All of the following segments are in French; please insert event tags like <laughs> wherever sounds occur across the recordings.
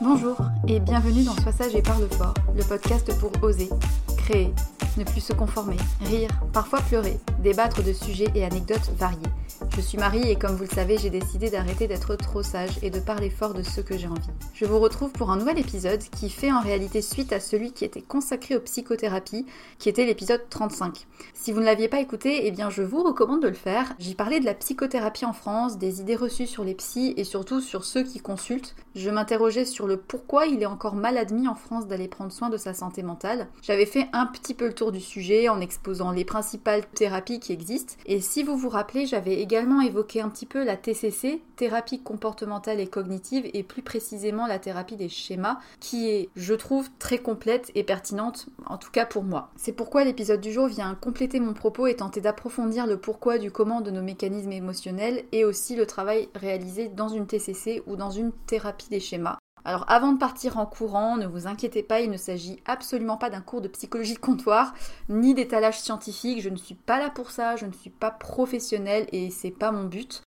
Bonjour et bienvenue dans Sois sage et parle fort, le podcast pour oser, créer, ne plus se conformer, rire, parfois pleurer, débattre de sujets et anecdotes variés. Je suis Marie et comme vous le savez, j'ai décidé d'arrêter d'être trop sage et de parler fort de ce que j'ai envie. Je vous retrouve pour un nouvel épisode qui fait en réalité suite à celui qui était consacré aux psychothérapies, qui était l'épisode 35. Si vous ne l'aviez pas écouté, eh bien je vous recommande de le faire. J'y parlais de la psychothérapie en France, des idées reçues sur les psys et surtout sur ceux qui consultent. Je m'interrogeais sur le pourquoi il est encore mal admis en France d'aller prendre soin de sa santé mentale. J'avais fait un petit peu le tour du sujet en exposant les principales thérapies qui existent. Et si vous vous rappelez, j'avais également évoqué un petit peu la TCC, thérapie comportementale et cognitive, et plus précisément la thérapie des schémas, qui est, je trouve, très complète et pertinente, en tout cas pour moi. C'est pourquoi l'épisode du jour vient compléter mon propos et tenter d'approfondir le pourquoi du comment de nos mécanismes émotionnels et aussi le travail réalisé dans une TCC ou dans une thérapie des schémas alors avant de partir en courant, ne vous inquiétez pas, il ne s'agit absolument pas d'un cours de psychologie de comptoir, ni d'étalage scientifique, je ne suis pas là pour ça, je ne suis pas professionnelle et c'est pas mon but.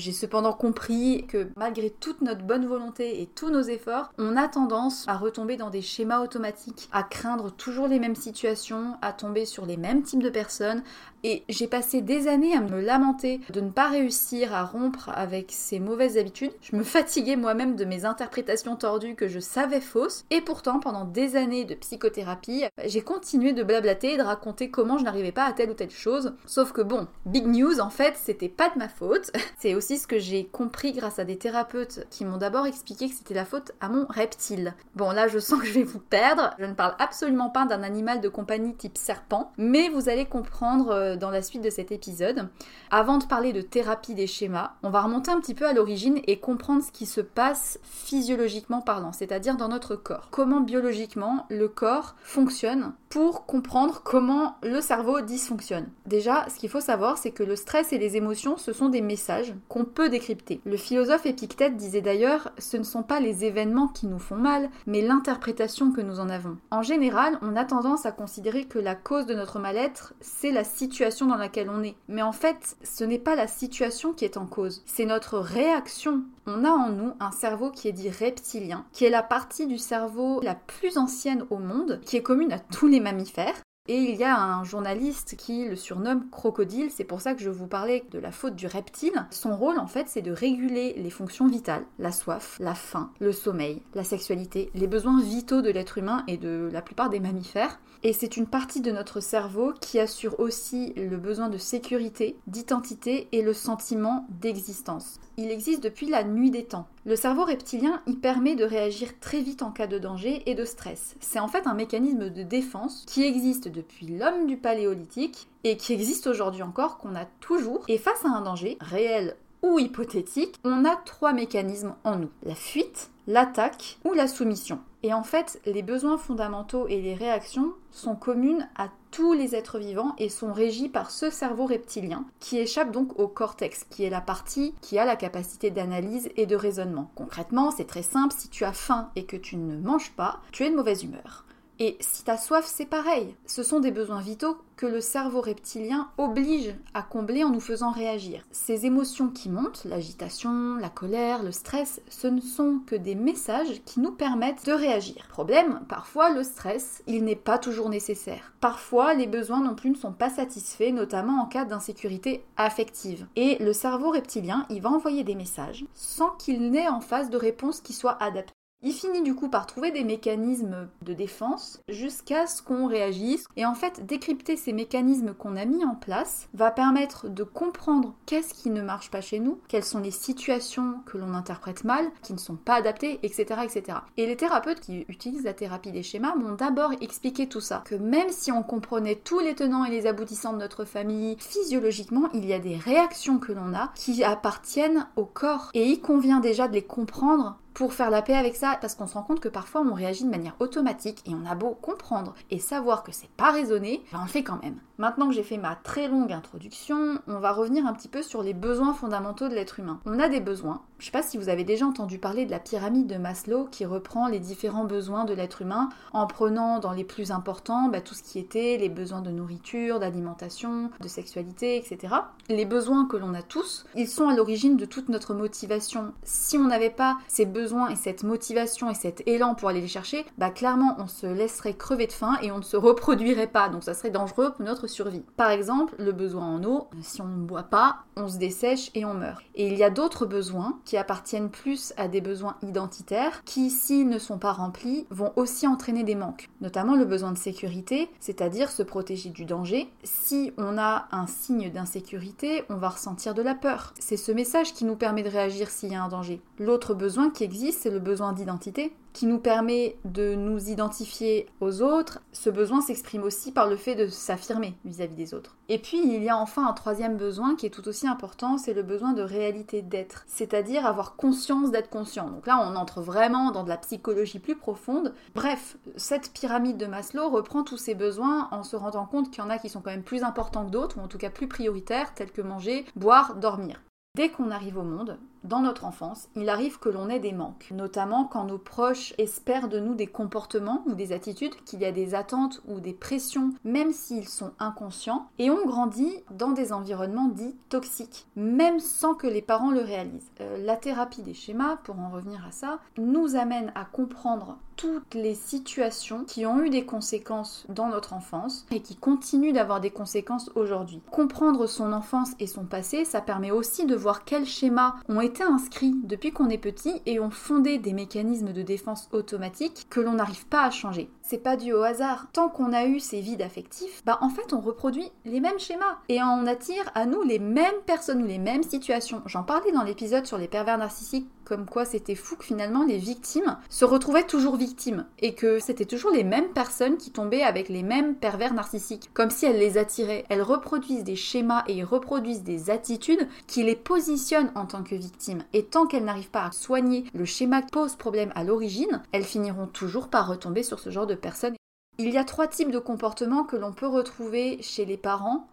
J'ai cependant compris que malgré toute notre bonne volonté et tous nos efforts, on a tendance à retomber dans des schémas automatiques, à craindre toujours les mêmes situations, à tomber sur les mêmes types de personnes. Et j'ai passé des années à me lamenter de ne pas réussir à rompre avec ces mauvaises habitudes. Je me fatiguais moi-même de mes interprétations tordues que je savais fausses. Et pourtant, pendant des années de psychothérapie, j'ai continué de blablater et de raconter comment je n'arrivais pas à telle ou telle chose. Sauf que bon, big news, en fait, c'était pas de ma faute. <laughs> C'est ce que j'ai compris grâce à des thérapeutes qui m'ont d'abord expliqué que c'était la faute à mon reptile. Bon, là, je sens que je vais vous perdre. Je ne parle absolument pas d'un animal de compagnie type serpent, mais vous allez comprendre euh, dans la suite de cet épisode. Avant de parler de thérapie des schémas, on va remonter un petit peu à l'origine et comprendre ce qui se passe physiologiquement parlant, c'est-à-dire dans notre corps. Comment biologiquement le corps fonctionne pour comprendre comment le cerveau dysfonctionne. Déjà, ce qu'il faut savoir, c'est que le stress et les émotions, ce sont des messages peut décrypter. Le philosophe Épictète disait d'ailleurs, ce ne sont pas les événements qui nous font mal, mais l'interprétation que nous en avons. En général, on a tendance à considérer que la cause de notre mal-être, c'est la situation dans laquelle on est. Mais en fait, ce n'est pas la situation qui est en cause, c'est notre réaction. On a en nous un cerveau qui est dit reptilien, qui est la partie du cerveau la plus ancienne au monde, qui est commune à tous les mammifères. Et il y a un journaliste qui le surnomme crocodile, c'est pour ça que je vous parlais de la faute du reptile. Son rôle en fait c'est de réguler les fonctions vitales, la soif, la faim, le sommeil, la sexualité, les besoins vitaux de l'être humain et de la plupart des mammifères. Et c'est une partie de notre cerveau qui assure aussi le besoin de sécurité, d'identité et le sentiment d'existence. Il existe depuis la nuit des temps. Le cerveau reptilien y permet de réagir très vite en cas de danger et de stress. C'est en fait un mécanisme de défense qui existe depuis l'homme du paléolithique et qui existe aujourd'hui encore, qu'on a toujours. Et face à un danger, réel ou hypothétique, on a trois mécanismes en nous. La fuite, l'attaque ou la soumission. Et en fait, les besoins fondamentaux et les réactions sont communes à tous les êtres vivants et sont régis par ce cerveau reptilien qui échappe donc au cortex, qui est la partie qui a la capacité d'analyse et de raisonnement. Concrètement, c'est très simple, si tu as faim et que tu ne manges pas, tu es de mauvaise humeur. Et si t'as soif, c'est pareil. Ce sont des besoins vitaux que le cerveau reptilien oblige à combler en nous faisant réagir. Ces émotions qui montent, l'agitation, la colère, le stress, ce ne sont que des messages qui nous permettent de réagir. Problème, parfois le stress, il n'est pas toujours nécessaire. Parfois, les besoins non plus ne sont pas satisfaits, notamment en cas d'insécurité affective. Et le cerveau reptilien, il va envoyer des messages sans qu'il n'ait en face de réponse qui soit adaptée. Il finit du coup par trouver des mécanismes de défense jusqu'à ce qu'on réagisse. Et en fait, décrypter ces mécanismes qu'on a mis en place va permettre de comprendre qu'est-ce qui ne marche pas chez nous, quelles sont les situations que l'on interprète mal, qui ne sont pas adaptées, etc., etc. Et les thérapeutes qui utilisent la thérapie des schémas m'ont d'abord expliqué tout ça. Que même si on comprenait tous les tenants et les aboutissants de notre famille, physiologiquement, il y a des réactions que l'on a qui appartiennent au corps. Et il convient déjà de les comprendre pour faire la paix avec ça, parce qu'on se rend compte que parfois on réagit de manière automatique et on a beau comprendre et savoir que c'est pas raisonné, ben on le fait quand même. Maintenant que j'ai fait ma très longue introduction, on va revenir un petit peu sur les besoins fondamentaux de l'être humain. On a des besoins. Je sais pas si vous avez déjà entendu parler de la pyramide de Maslow qui reprend les différents besoins de l'être humain en prenant dans les plus importants ben, tout ce qui était les besoins de nourriture, d'alimentation, de sexualité, etc. Les besoins que l'on a tous, ils sont à l'origine de toute notre motivation. Si on n'avait pas ces besoins et cette motivation et cet élan pour aller les chercher, bah clairement on se laisserait crever de faim et on ne se reproduirait pas, donc ça serait dangereux pour notre survie. Par exemple, le besoin en eau, si on ne boit pas, on se dessèche et on meurt. Et il y a d'autres besoins qui appartiennent plus à des besoins identitaires qui, s'ils ne sont pas remplis, vont aussi entraîner des manques, notamment le besoin de sécurité, c'est-à-dire se protéger du danger. Si on a un signe d'insécurité, on va ressentir de la peur. C'est ce message qui nous permet de réagir s'il y a un danger. L'autre besoin qui existe, c'est le besoin d'identité qui nous permet de nous identifier aux autres. Ce besoin s'exprime aussi par le fait de s'affirmer vis-à-vis des autres. Et puis il y a enfin un troisième besoin qui est tout aussi important, c'est le besoin de réalité d'être, c'est-à-dire avoir conscience d'être conscient. Donc là on entre vraiment dans de la psychologie plus profonde. Bref, cette pyramide de Maslow reprend tous ces besoins en se rendant compte qu'il y en a qui sont quand même plus importants que d'autres, ou en tout cas plus prioritaires, tels que manger, boire, dormir. Dès qu'on arrive au monde, dans notre enfance, il arrive que l'on ait des manques, notamment quand nos proches espèrent de nous des comportements ou des attitudes, qu'il y a des attentes ou des pressions, même s'ils sont inconscients, et on grandit dans des environnements dits toxiques, même sans que les parents le réalisent. Euh, la thérapie des schémas, pour en revenir à ça, nous amène à comprendre toutes les situations qui ont eu des conséquences dans notre enfance et qui continuent d'avoir des conséquences aujourd'hui. Comprendre son enfance et son passé, ça permet aussi de voir quels schémas ont été inscrits depuis qu'on est petit et ont fondé des mécanismes de défense automatiques que l'on n'arrive pas à changer. C'est pas dû au hasard. Tant qu'on a eu ces vides affectifs, bah en fait on reproduit les mêmes schémas et on attire à nous les mêmes personnes ou les mêmes situations. J'en parlais dans l'épisode sur les pervers narcissiques comme quoi c'était fou que finalement les victimes se retrouvaient toujours victimes et que c'était toujours les mêmes personnes qui tombaient avec les mêmes pervers narcissiques, comme si elles les attiraient. Elles reproduisent des schémas et reproduisent des attitudes qui les positionnent en tant que victimes. Et tant qu'elles n'arrivent pas à soigner le schéma qui pose problème à l'origine, elles finiront toujours par retomber sur ce genre de personnes. Il y a trois types de comportements que l'on peut retrouver chez les parents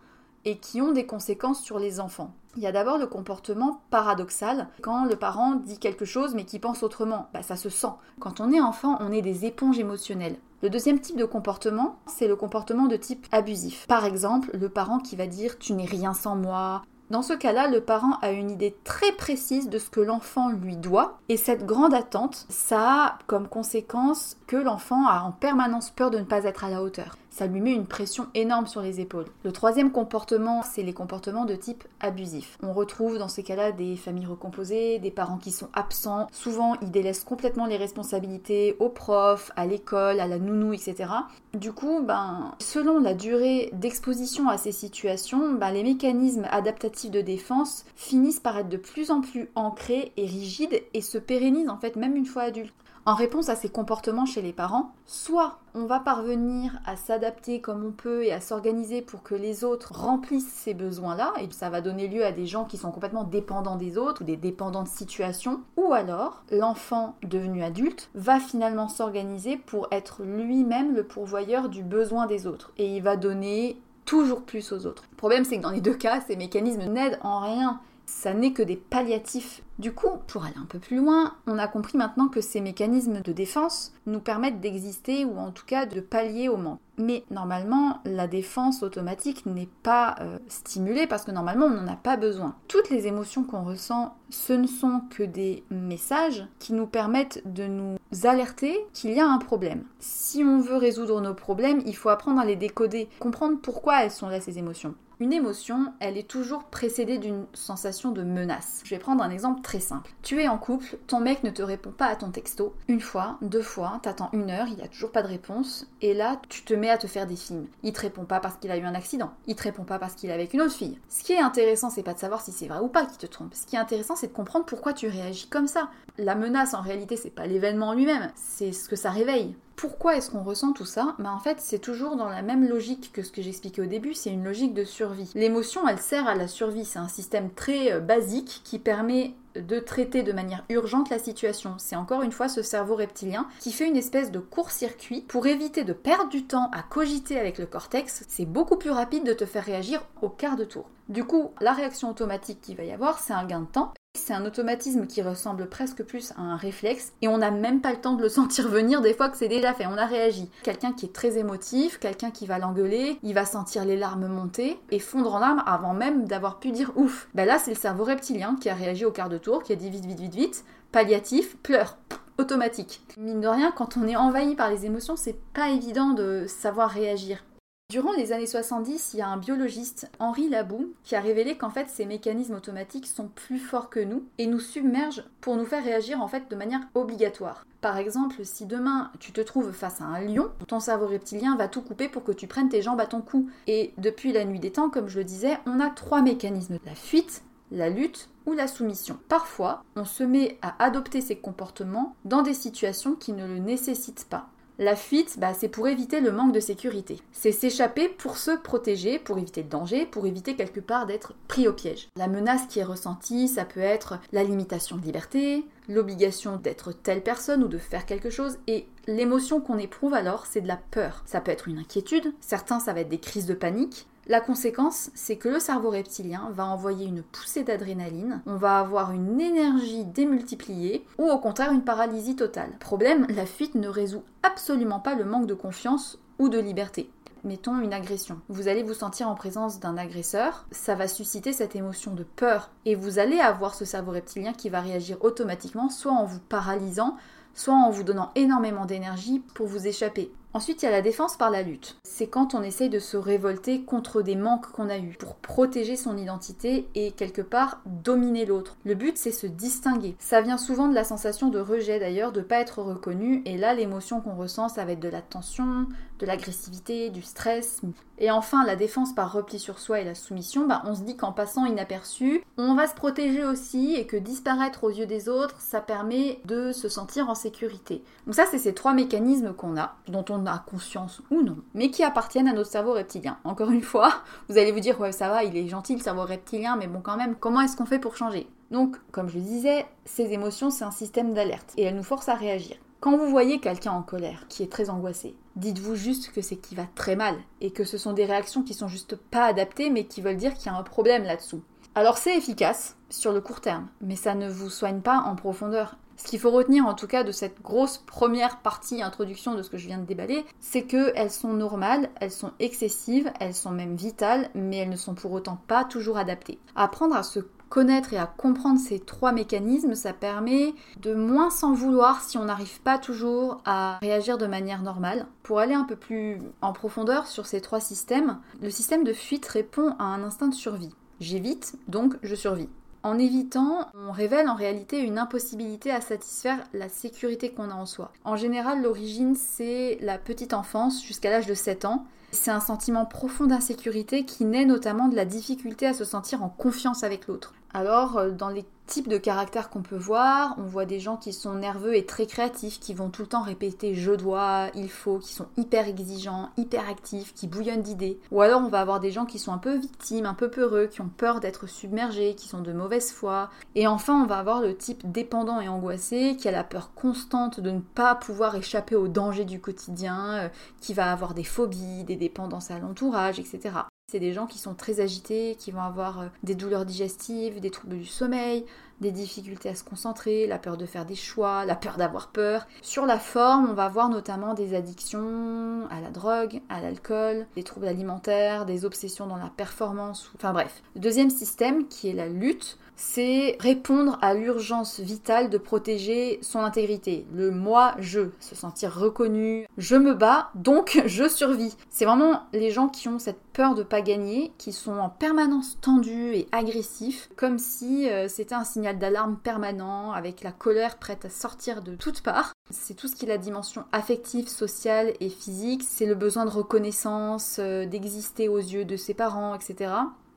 et qui ont des conséquences sur les enfants. Il y a d'abord le comportement paradoxal, quand le parent dit quelque chose mais qui pense autrement, bah, ça se sent. Quand on est enfant, on est des éponges émotionnelles. Le deuxième type de comportement, c'est le comportement de type abusif. Par exemple, le parent qui va dire tu n'es rien sans moi, dans ce cas-là, le parent a une idée très précise de ce que l'enfant lui doit, et cette grande attente, ça a comme conséquence que l'enfant a en permanence peur de ne pas être à la hauteur ça lui met une pression énorme sur les épaules. Le troisième comportement, c'est les comportements de type abusif. On retrouve dans ces cas-là des familles recomposées, des parents qui sont absents. Souvent, ils délaissent complètement les responsabilités aux profs, à l'école, à la nounou, etc. Du coup, ben, selon la durée d'exposition à ces situations, ben, les mécanismes adaptatifs de défense finissent par être de plus en plus ancrés et rigides et se pérennisent en fait même une fois adultes. En réponse à ces comportements chez les parents, soit on va parvenir à s'adapter comme on peut et à s'organiser pour que les autres remplissent ces besoins-là, et ça va donner lieu à des gens qui sont complètement dépendants des autres ou des dépendants de situations, ou alors l'enfant devenu adulte va finalement s'organiser pour être lui-même le pourvoyeur du besoin des autres, et il va donner toujours plus aux autres. Le problème c'est que dans les deux cas, ces mécanismes n'aident en rien ça n'est que des palliatifs. Du coup, pour aller un peu plus loin, on a compris maintenant que ces mécanismes de défense nous permettent d'exister ou en tout cas de pallier au manque. Mais normalement, la défense automatique n'est pas euh, stimulée parce que normalement, on n'en a pas besoin. Toutes les émotions qu'on ressent, ce ne sont que des messages qui nous permettent de nous alerter qu'il y a un problème. Si on veut résoudre nos problèmes, il faut apprendre à les décoder, comprendre pourquoi elles sont là ces émotions. Une émotion, elle est toujours précédée d'une sensation de menace. Je vais prendre un exemple très simple. Tu es en couple, ton mec ne te répond pas à ton texto. Une fois, deux fois, t'attends une heure, il n'y a toujours pas de réponse. Et là, tu te mets à te faire des films. Il te répond pas parce qu'il a eu un accident. Il te répond pas parce qu'il est avec une autre fille. Ce qui est intéressant, c'est pas de savoir si c'est vrai ou pas qu'il te trompe. Ce qui est intéressant, c'est de comprendre pourquoi tu réagis comme ça. La menace, en réalité, c'est pas l'événement lui-même, c'est ce que ça réveille. Pourquoi est-ce qu'on ressent tout ça? Bah En fait, c'est toujours dans la même logique que ce que j'expliquais au début, c'est une logique de survie. L'émotion, elle sert à la survie, c'est un système très euh, basique qui permet de traiter de manière urgente la situation. C'est encore une fois ce cerveau reptilien qui fait une espèce de court-circuit pour éviter de perdre du temps à cogiter avec le cortex. C'est beaucoup plus rapide de te faire réagir au quart de tour. Du coup, la réaction automatique qu'il va y avoir, c'est un gain de temps c'est un automatisme qui ressemble presque plus à un réflexe et on n'a même pas le temps de le <laughs> sentir venir des fois que c'est déjà fait, on a réagi. Quelqu'un qui est très émotif, quelqu'un qui va l'engueuler, il va sentir les larmes monter et fondre en larmes avant même d'avoir pu dire ouf. Ben là c'est le cerveau reptilien qui a réagi au quart de tour, qui a dit vite vite vite vite, palliatif, pleure automatique. Mine de rien, quand on est envahi par les émotions, c'est pas évident de savoir réagir. Durant les années 70, il y a un biologiste, Henri Labou, qui a révélé qu'en fait ces mécanismes automatiques sont plus forts que nous et nous submergent pour nous faire réagir en fait de manière obligatoire. Par exemple, si demain tu te trouves face à un lion, ton cerveau reptilien va tout couper pour que tu prennes tes jambes à ton cou. Et depuis la nuit des temps, comme je le disais, on a trois mécanismes la fuite, la lutte ou la soumission. Parfois, on se met à adopter ces comportements dans des situations qui ne le nécessitent pas. La fuite, bah, c'est pour éviter le manque de sécurité. C'est s'échapper pour se protéger, pour éviter le danger, pour éviter quelque part d'être pris au piège. La menace qui est ressentie, ça peut être la limitation de liberté, l'obligation d'être telle personne ou de faire quelque chose, et l'émotion qu'on éprouve alors, c'est de la peur. Ça peut être une inquiétude, certains ça va être des crises de panique, La conséquence, c'est que le cerveau reptilien va envoyer une poussée d'adrénaline, on va avoir une énergie démultipliée ou au contraire une paralysie totale. Problème, la fuite ne résout absolument pas le manque de confiance ou de liberté mettons une agression. Vous allez vous sentir en présence d'un agresseur, ça va susciter cette émotion de peur et vous allez avoir ce cerveau reptilien qui va réagir automatiquement soit en vous paralysant, soit en vous donnant énormément d'énergie pour vous échapper. Ensuite, il y a la défense par la lutte. C'est quand on essaye de se révolter contre des manques qu'on a eus pour protéger son identité et quelque part dominer l'autre. Le but, c'est se distinguer. Ça vient souvent de la sensation de rejet d'ailleurs, de pas être reconnu. Et là, l'émotion qu'on ressent, ça va être de la tension, de l'agressivité, du stress. Et enfin, la défense par repli sur soi et la soumission, bah, on se dit qu'en passant inaperçu, on va se protéger aussi et que disparaître aux yeux des autres, ça permet de se sentir en sécurité. Donc ça, c'est ces trois mécanismes qu'on a, dont on a conscience ou non, mais qui appartiennent à notre cerveau reptilien. Encore une fois, <laughs> vous allez vous dire, ouais, ça va, il est gentil le cerveau reptilien, mais bon, quand même, comment est-ce qu'on fait pour changer? Donc, comme je le disais, ces émotions, c'est un système d'alerte et elles nous forcent à réagir. Quand vous voyez quelqu'un en colère, qui est très angoissé, dites-vous juste que c'est qu'il va très mal et que ce sont des réactions qui sont juste pas adaptées mais qui veulent dire qu'il y a un problème là-dessous. Alors c'est efficace sur le court terme, mais ça ne vous soigne pas en profondeur. Ce qu'il faut retenir en tout cas de cette grosse première partie introduction de ce que je viens de déballer, c'est qu'elles sont normales, elles sont excessives, elles sont même vitales, mais elles ne sont pour autant pas toujours adaptées. Apprendre à se connaître et à comprendre ces trois mécanismes, ça permet de moins s'en vouloir si on n'arrive pas toujours à réagir de manière normale. Pour aller un peu plus en profondeur sur ces trois systèmes, le système de fuite répond à un instinct de survie. J'évite, donc je survis. En évitant, on révèle en réalité une impossibilité à satisfaire la sécurité qu'on a en soi. En général, l'origine, c'est la petite enfance jusqu'à l'âge de 7 ans. C'est un sentiment profond d'insécurité qui naît notamment de la difficulté à se sentir en confiance avec l'autre. Alors, euh, dans les types de caractères qu'on peut voir, on voit des gens qui sont nerveux et très créatifs, qui vont tout le temps répéter je dois, il faut, qui sont hyper exigeants, hyper actifs, qui bouillonnent d'idées. Ou alors on va avoir des gens qui sont un peu victimes, un peu peureux, qui ont peur d'être submergés, qui sont de mauvaise foi. Et enfin, on va avoir le type dépendant et angoissé, qui a la peur constante de ne pas pouvoir échapper aux dangers du quotidien, euh, qui va avoir des phobies, des dépendances à l'entourage, etc. C'est des gens qui sont très agités, qui vont avoir euh, des douleurs digestives, des troubles du sommeil, des difficultés à se concentrer, la peur de faire des choix, la peur d'avoir peur. Sur la forme, on va voir notamment des addictions à la drogue, à l'alcool, des troubles alimentaires, des obsessions dans la performance, enfin bref. Le deuxième système, qui est la lutte, c'est répondre à l'urgence vitale de protéger son intégrité. Le moi, je, se sentir reconnu, je me bats, donc je survis. C'est vraiment les gens qui ont cette peur de pas gagner, qui sont en permanence tendus et agressifs, comme si euh, c'était un signal d'alarme permanent, avec la colère prête à sortir de toutes parts. C'est tout ce qui est la dimension affective, sociale et physique, c'est le besoin de reconnaissance, euh, d'exister aux yeux de ses parents, etc.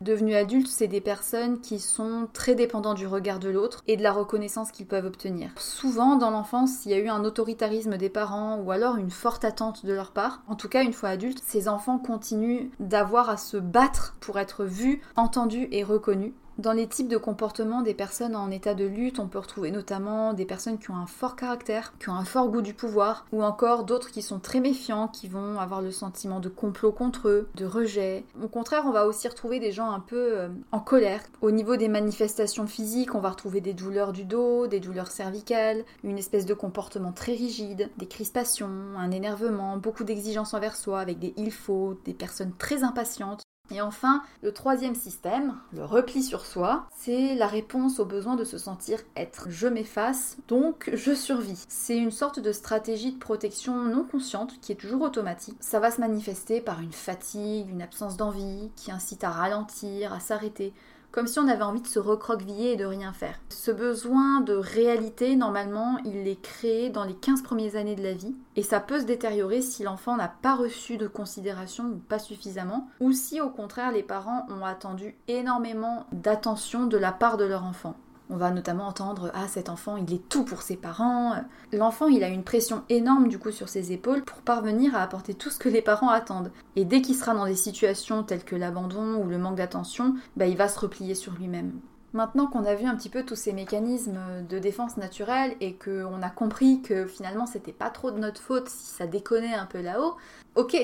Devenus adultes, c'est des personnes qui sont très dépendantes du regard de l'autre et de la reconnaissance qu'ils peuvent obtenir. Souvent, dans l'enfance, il y a eu un autoritarisme des parents ou alors une forte attente de leur part. En tout cas, une fois adultes, ces enfants continuent d'avoir à se battre pour être vus, entendus et reconnus. Dans les types de comportements des personnes en état de lutte, on peut retrouver notamment des personnes qui ont un fort caractère, qui ont un fort goût du pouvoir, ou encore d'autres qui sont très méfiants, qui vont avoir le sentiment de complot contre eux, de rejet. Au contraire, on va aussi retrouver des gens un peu euh, en colère. Au niveau des manifestations physiques, on va retrouver des douleurs du dos, des douleurs cervicales, une espèce de comportement très rigide, des crispations, un énervement, beaucoup d'exigences envers soi avec des il faut, des personnes très impatientes. Et enfin, le troisième système, le repli sur soi, c'est la réponse au besoin de se sentir être. Je m'efface, donc je survis. C'est une sorte de stratégie de protection non consciente qui est toujours automatique. Ça va se manifester par une fatigue, une absence d'envie qui incite à ralentir, à s'arrêter, comme si on avait envie de se recroqueviller et de rien faire. Ce besoin de réalité, normalement, il est créé dans les 15 premières années de la vie, et ça peut se détériorer si l'enfant n'a pas reçu de considération ou pas suffisamment, ou si au contraire les parents ont attendu énormément d'attention de la part de leur enfant. On va notamment entendre Ah, cet enfant, il est tout pour ses parents. L'enfant, il a une pression énorme du coup sur ses épaules pour parvenir à apporter tout ce que les parents attendent. Et dès qu'il sera dans des situations telles que l'abandon ou le manque d'attention, bah, il va se replier sur lui-même. Maintenant qu'on a vu un petit peu tous ces mécanismes de défense naturelle et qu'on a compris que finalement c'était pas trop de notre faute si ça déconnait un peu là-haut, ok,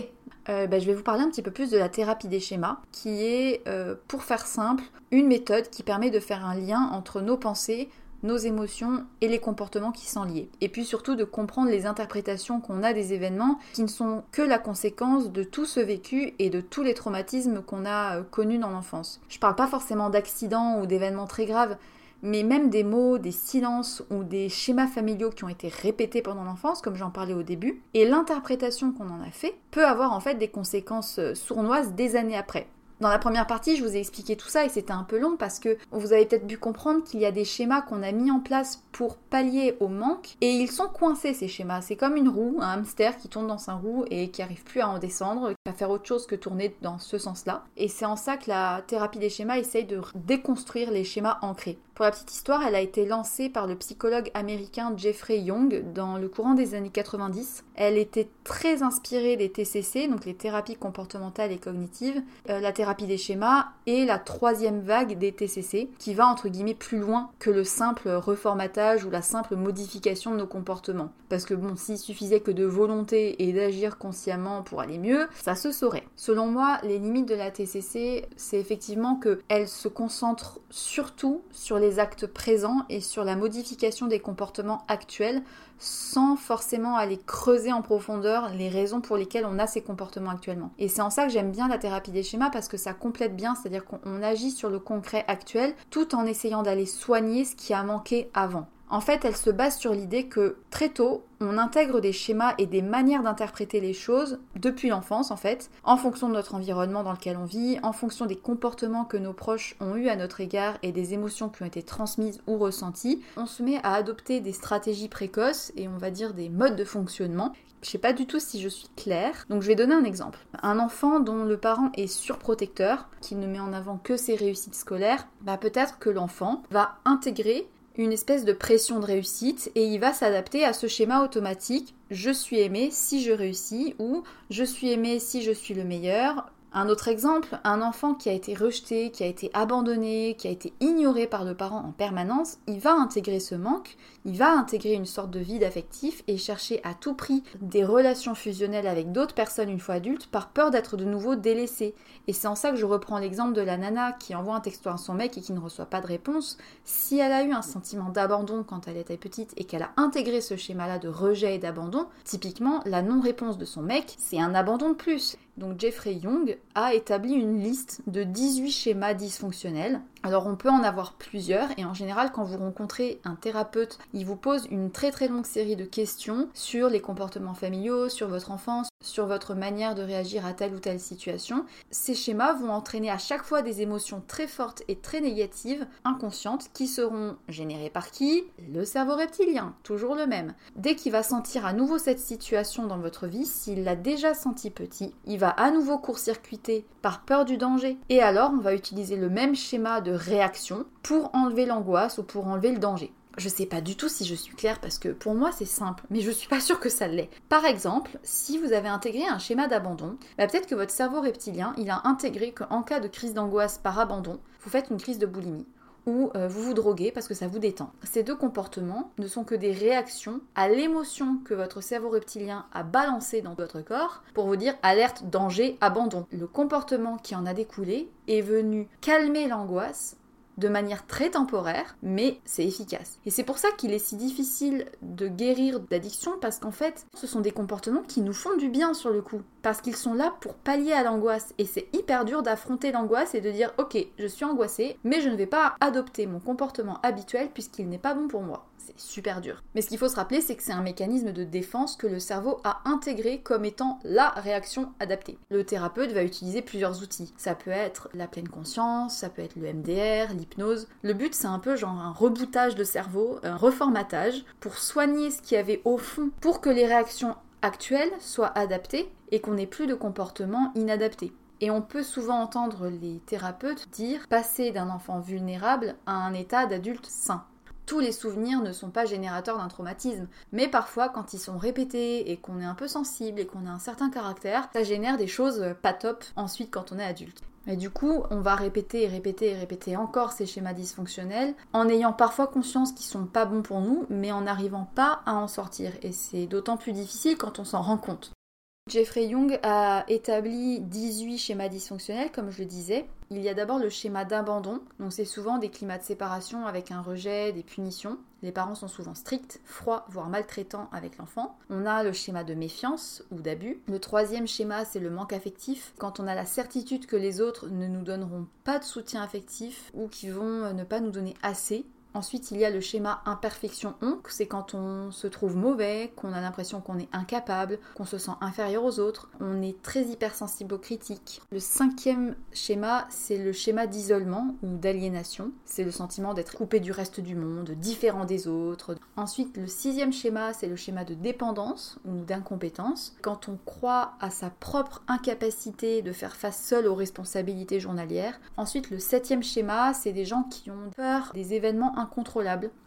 euh, bah, je vais vous parler un petit peu plus de la thérapie des schémas, qui est, euh, pour faire simple, une méthode qui permet de faire un lien entre nos pensées, nos émotions et les comportements qui sont liés. Et puis surtout de comprendre les interprétations qu'on a des événements qui ne sont que la conséquence de tout ce vécu et de tous les traumatismes qu'on a euh, connus dans l'enfance. Je parle pas forcément d'accidents ou d'événements très graves, mais même des mots, des silences ou des schémas familiaux qui ont été répétés pendant l'enfance, comme j'en parlais au début, et l'interprétation qu'on en a fait peut avoir en fait des conséquences euh, sournoises des années après. Dans la première partie, je vous ai expliqué tout ça et c'était un peu long parce que vous avez peut-être pu comprendre qu'il y a des schémas qu'on a mis en place pour pallier au manque et ils sont coincés ces schémas. C'est comme une roue, un hamster qui tourne dans sa roue et qui arrive plus à en descendre, à faire autre chose que tourner dans ce sens-là. Et c'est en ça que la thérapie des schémas essaye de déconstruire les schémas ancrés. Pour la petite histoire, elle a été lancée par le psychologue américain Jeffrey Young dans le courant des années 90. Elle était très inspirée des TCC, donc les thérapies comportementales et cognitives, euh, la thérapie des schémas et la troisième vague des TCC, qui va entre guillemets plus loin que le simple reformatage ou la simple modification de nos comportements. Parce que bon, s'il suffisait que de volonté et d'agir consciemment pour aller mieux, ça se saurait. Selon moi, les limites de la TCC, c'est effectivement qu'elle se concentre surtout sur les actes présents et sur la modification des comportements actuels sans forcément aller creuser en profondeur les raisons pour lesquelles on a ces comportements actuellement. Et c'est en ça que j'aime bien la thérapie des schémas parce que ça complète bien, c'est-à-dire qu'on agit sur le concret actuel tout en essayant d'aller soigner ce qui a manqué avant. En fait, elle se base sur l'idée que très tôt, on intègre des schémas et des manières d'interpréter les choses depuis l'enfance en fait, en fonction de notre environnement dans lequel on vit, en fonction des comportements que nos proches ont eu à notre égard et des émotions qui ont été transmises ou ressenties. On se met à adopter des stratégies précoces et on va dire des modes de fonctionnement je sais pas du tout si je suis claire, donc je vais donner un exemple. Un enfant dont le parent est surprotecteur, qui ne met en avant que ses réussites scolaires, bah peut-être que l'enfant va intégrer une espèce de pression de réussite et il va s'adapter à ce schéma automatique je suis aimé si je réussis ou je suis aimé si je suis le meilleur un autre exemple, un enfant qui a été rejeté, qui a été abandonné, qui a été ignoré par le parent en permanence, il va intégrer ce manque, il va intégrer une sorte de vide affectif et chercher à tout prix des relations fusionnelles avec d'autres personnes une fois adulte par peur d'être de nouveau délaissé. Et c'est en ça que je reprends l'exemple de la nana qui envoie un texto à son mec et qui ne reçoit pas de réponse. Si elle a eu un sentiment d'abandon quand elle était petite et qu'elle a intégré ce schéma-là de rejet et d'abandon, typiquement la non-réponse de son mec, c'est un abandon de plus. Donc Jeffrey Young a établi une liste de 18 schémas dysfonctionnels. Alors on peut en avoir plusieurs et en général quand vous rencontrez un thérapeute, il vous pose une très très longue série de questions sur les comportements familiaux, sur votre enfance, sur votre manière de réagir à telle ou telle situation. Ces schémas vont entraîner à chaque fois des émotions très fortes et très négatives, inconscientes, qui seront générées par qui? Le cerveau reptilien, toujours le même. Dès qu'il va sentir à nouveau cette situation dans votre vie, s'il l'a déjà senti petit, il va à nouveau court-circuiter par peur du danger. Et alors, on va utiliser le même schéma de réaction pour enlever l'angoisse ou pour enlever le danger. Je sais pas du tout si je suis claire parce que pour moi c'est simple, mais je suis pas sûre que ça l'est. Par exemple, si vous avez intégré un schéma d'abandon, bah peut-être que votre cerveau reptilien, il a intégré qu'en cas de crise d'angoisse par abandon, vous faites une crise de boulimie euh, vous vous droguez parce que ça vous détend. Ces deux comportements ne sont que des réactions à l'émotion que votre cerveau reptilien a balancé dans votre corps pour vous dire alerte, danger, abandon. Le comportement qui en a découlé est venu calmer l'angoisse de manière très temporaire, mais c'est efficace. Et c'est pour ça qu'il est si difficile de guérir d'addiction, parce qu'en fait, ce sont des comportements qui nous font du bien sur le coup, parce qu'ils sont là pour pallier à l'angoisse. Et c'est hyper dur d'affronter l'angoisse et de dire, ok, je suis angoissée, mais je ne vais pas adopter mon comportement habituel puisqu'il n'est pas bon pour moi super dur. Mais ce qu'il faut se rappeler, c'est que c'est un mécanisme de défense que le cerveau a intégré comme étant la réaction adaptée. Le thérapeute va utiliser plusieurs outils. Ça peut être la pleine conscience, ça peut être le MDR, l'hypnose. Le but, c'est un peu genre un rebootage de cerveau, un reformatage pour soigner ce qu'il y avait au fond pour que les réactions actuelles soient adaptées et qu'on n'ait plus de comportement inadapté. Et on peut souvent entendre les thérapeutes dire passer d'un enfant vulnérable à un état d'adulte sain tous les souvenirs ne sont pas générateurs d'un traumatisme, mais parfois quand ils sont répétés et qu'on est un peu sensible et qu'on a un certain caractère, ça génère des choses pas top ensuite quand on est adulte. Et du coup, on va répéter et répéter et répéter encore ces schémas dysfonctionnels en ayant parfois conscience qu'ils sont pas bons pour nous, mais en n'arrivant pas à en sortir. Et c'est d'autant plus difficile quand on s'en rend compte. Jeffrey Young a établi 18 schémas dysfonctionnels, comme je le disais. Il y a d'abord le schéma d'abandon, donc c'est souvent des climats de séparation avec un rejet, des punitions. Les parents sont souvent stricts, froids, voire maltraitants avec l'enfant. On a le schéma de méfiance ou d'abus. Le troisième schéma, c'est le manque affectif, quand on a la certitude que les autres ne nous donneront pas de soutien affectif ou qui vont ne pas nous donner assez Ensuite, il y a le schéma imperfection-onc, c'est quand on se trouve mauvais, qu'on a l'impression qu'on est incapable, qu'on se sent inférieur aux autres, on est très hypersensible aux critiques. Le cinquième schéma, c'est le schéma d'isolement ou d'aliénation, c'est le sentiment d'être coupé du reste du monde, différent des autres. Ensuite, le sixième schéma, c'est le schéma de dépendance ou d'incompétence, quand on croit à sa propre incapacité de faire face seul aux responsabilités journalières. Ensuite, le septième schéma, c'est des gens qui ont peur des événements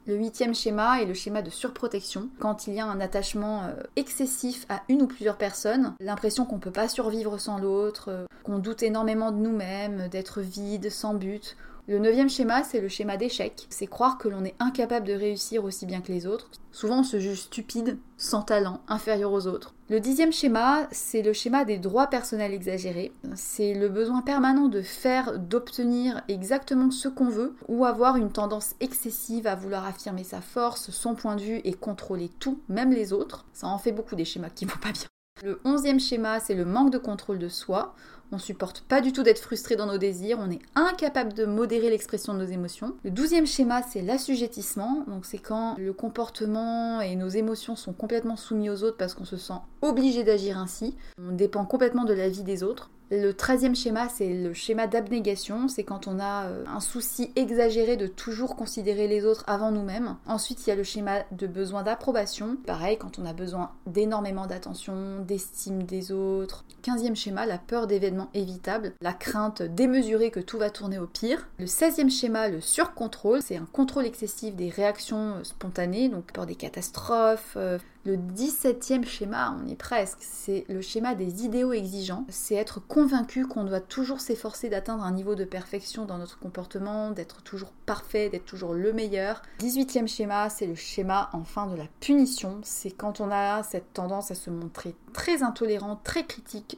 Le huitième schéma est le schéma de surprotection. Quand il y a un attachement euh, excessif à une ou plusieurs personnes, l'impression qu'on ne peut pas survivre sans l'autre, euh, qu'on doute énormément de nous-mêmes, d'être vide, sans but, le neuvième schéma, c'est le schéma d'échec. C'est croire que l'on est incapable de réussir aussi bien que les autres. Souvent, on se juge stupide, sans talent, inférieur aux autres. Le dixième schéma, c'est le schéma des droits personnels exagérés. C'est le besoin permanent de faire, d'obtenir exactement ce qu'on veut, ou avoir une tendance excessive à vouloir affirmer sa force, son point de vue et contrôler tout, même les autres. Ça en fait beaucoup des schémas qui vont pas bien. Le onzième schéma, c'est le manque de contrôle de soi. On supporte pas du tout d'être frustré dans nos désirs, on est incapable de modérer l'expression de nos émotions. Le douzième schéma, c'est l'assujettissement, donc c'est quand le comportement et nos émotions sont complètement soumis aux autres parce qu'on se sent obligé d'agir ainsi. On dépend complètement de la vie des autres. Le treizième schéma, c'est le schéma d'abnégation. C'est quand on a euh, un souci exagéré de toujours considérer les autres avant nous-mêmes. Ensuite, il y a le schéma de besoin d'approbation. Pareil, quand on a besoin d'énormément d'attention, d'estime des autres. Quinzième schéma, la peur d'événements évitables, la crainte démesurée que tout va tourner au pire. Le seizième schéma, le surcontrôle, c'est un contrôle excessif des réactions spontanées, donc peur des catastrophes, euh, le 17e schéma, on est presque, c'est le schéma des idéaux exigeants. C'est être convaincu qu'on doit toujours s'efforcer d'atteindre un niveau de perfection dans notre comportement, d'être toujours parfait, d'être toujours le meilleur. 18e schéma, c'est le schéma enfin de la punition. C'est quand on a cette tendance à se montrer très intolérant, très critique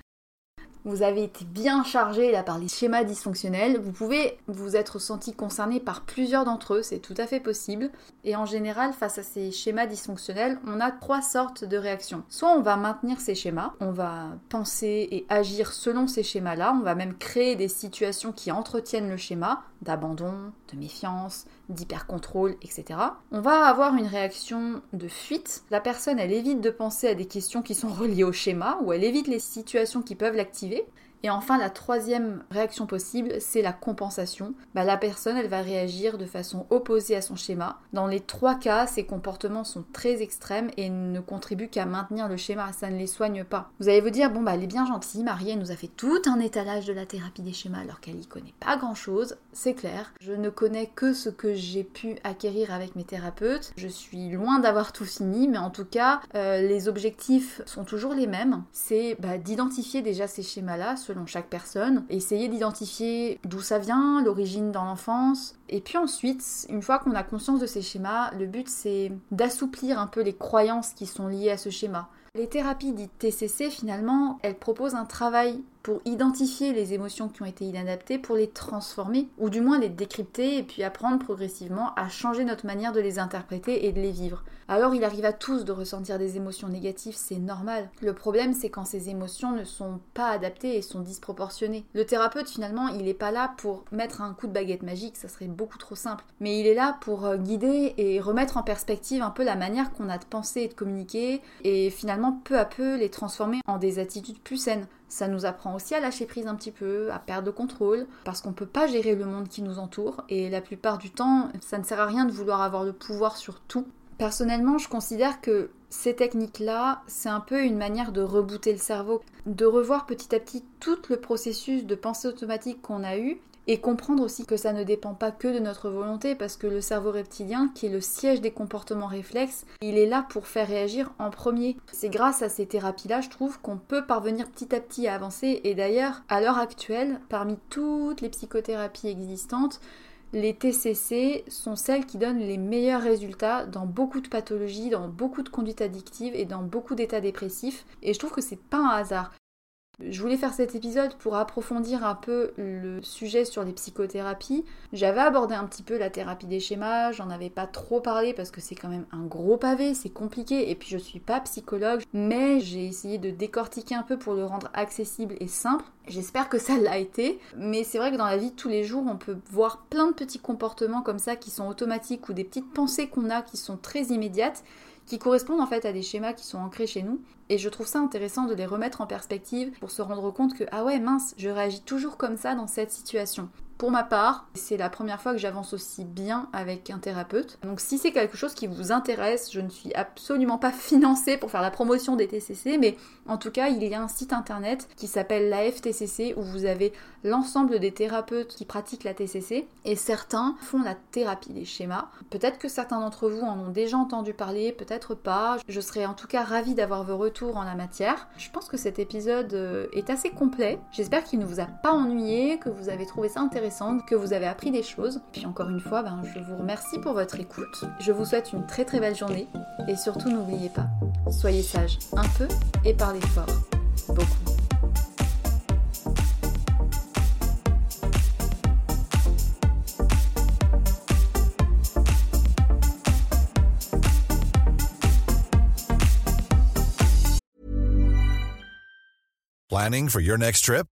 vous avez été bien chargé là par les schémas dysfonctionnels, vous pouvez vous être senti concerné par plusieurs d'entre eux, c'est tout à fait possible. Et en général, face à ces schémas dysfonctionnels, on a trois sortes de réactions. Soit on va maintenir ces schémas, on va penser et agir selon ces schémas-là, on va même créer des situations qui entretiennent le schéma, d'abandon, de méfiance, d'hypercontrôle, etc. On va avoir une réaction de fuite. La personne, elle évite de penser à des questions qui sont <laughs> reliées au schéma, ou elle évite les situations qui peuvent l'activer. aller. Et enfin, la troisième réaction possible, c'est la compensation. Bah, la personne, elle va réagir de façon opposée à son schéma. Dans les trois cas, ces comportements sont très extrêmes et ne contribuent qu'à maintenir le schéma, ça ne les soigne pas. Vous allez vous dire, bon bah elle est bien gentille, Marie, elle nous a fait tout un étalage de la thérapie des schémas alors qu'elle y connaît pas grand chose, c'est clair. Je ne connais que ce que j'ai pu acquérir avec mes thérapeutes. Je suis loin d'avoir tout fini, mais en tout cas, euh, les objectifs sont toujours les mêmes. C'est bah, d'identifier déjà ces schémas-là chaque personne, essayer d'identifier d'où ça vient, l'origine dans l'enfance. Et puis ensuite, une fois qu'on a conscience de ces schémas, le but c'est d'assouplir un peu les croyances qui sont liées à ce schéma. Les thérapies dites TCC, finalement, elles proposent un travail pour identifier les émotions qui ont été inadaptées, pour les transformer, ou du moins les décrypter, et puis apprendre progressivement à changer notre manière de les interpréter et de les vivre. Alors il arrive à tous de ressentir des émotions négatives, c'est normal. Le problème c'est quand ces émotions ne sont pas adaptées et sont disproportionnées. Le thérapeute finalement il n'est pas là pour mettre un coup de baguette magique, ça serait beaucoup trop simple. Mais il est là pour euh, guider et remettre en perspective un peu la manière qu'on a de penser et de communiquer et finalement peu à peu les transformer en des attitudes plus saines. Ça nous apprend aussi à lâcher prise un petit peu, à perdre le contrôle, parce qu'on ne peut pas gérer le monde qui nous entoure, et la plupart du temps, ça ne sert à rien de vouloir avoir le pouvoir sur tout. Personnellement, je considère que ces techniques-là, c'est un peu une manière de rebooter le cerveau, de revoir petit à petit tout le processus de pensée automatique qu'on a eu et comprendre aussi que ça ne dépend pas que de notre volonté parce que le cerveau reptilien, qui est le siège des comportements réflexes, il est là pour faire réagir en premier. C'est grâce à ces thérapies-là, je trouve, qu'on peut parvenir petit à petit à avancer et d'ailleurs, à l'heure actuelle, parmi toutes les psychothérapies existantes, les TCC sont celles qui donnent les meilleurs résultats dans beaucoup de pathologies, dans beaucoup de conduites addictives et dans beaucoup d'états dépressifs. Et je trouve que c'est pas un hasard. Je voulais faire cet épisode pour approfondir un peu le sujet sur les psychothérapies. J'avais abordé un petit peu la thérapie des schémas, j'en avais pas trop parlé parce que c'est quand même un gros pavé, c'est compliqué et puis je suis pas psychologue, mais j'ai essayé de décortiquer un peu pour le rendre accessible et simple. J'espère que ça l'a été, mais c'est vrai que dans la vie de tous les jours, on peut voir plein de petits comportements comme ça qui sont automatiques ou des petites pensées qu'on a qui sont très immédiates qui correspondent en fait à des schémas qui sont ancrés chez nous. Et je trouve ça intéressant de les remettre en perspective pour se rendre compte que, ah ouais, mince, je réagis toujours comme ça dans cette situation. Pour ma part, c'est la première fois que j'avance aussi bien avec un thérapeute. Donc si c'est quelque chose qui vous intéresse, je ne suis absolument pas financée pour faire la promotion des TCC, mais en tout cas, il y a un site internet qui s'appelle la FTCC où vous avez l'ensemble des thérapeutes qui pratiquent la TCC et certains font la thérapie des schémas. Peut-être que certains d'entre vous en ont déjà entendu parler, peut-être pas. Je serais en tout cas ravie d'avoir vos retours en la matière. Je pense que cet épisode euh, est assez complet. J'espère qu'il ne vous a pas ennuyé, que vous avez trouvé ça intéressant, que vous avez appris des choses. Puis encore une fois, ben, je vous remercie pour votre écoute. Je vous souhaite une très très belle journée et surtout n'oubliez pas, soyez sage un peu et parlez fort beaucoup. Planning for your next trip?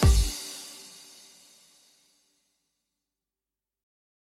Tschüss.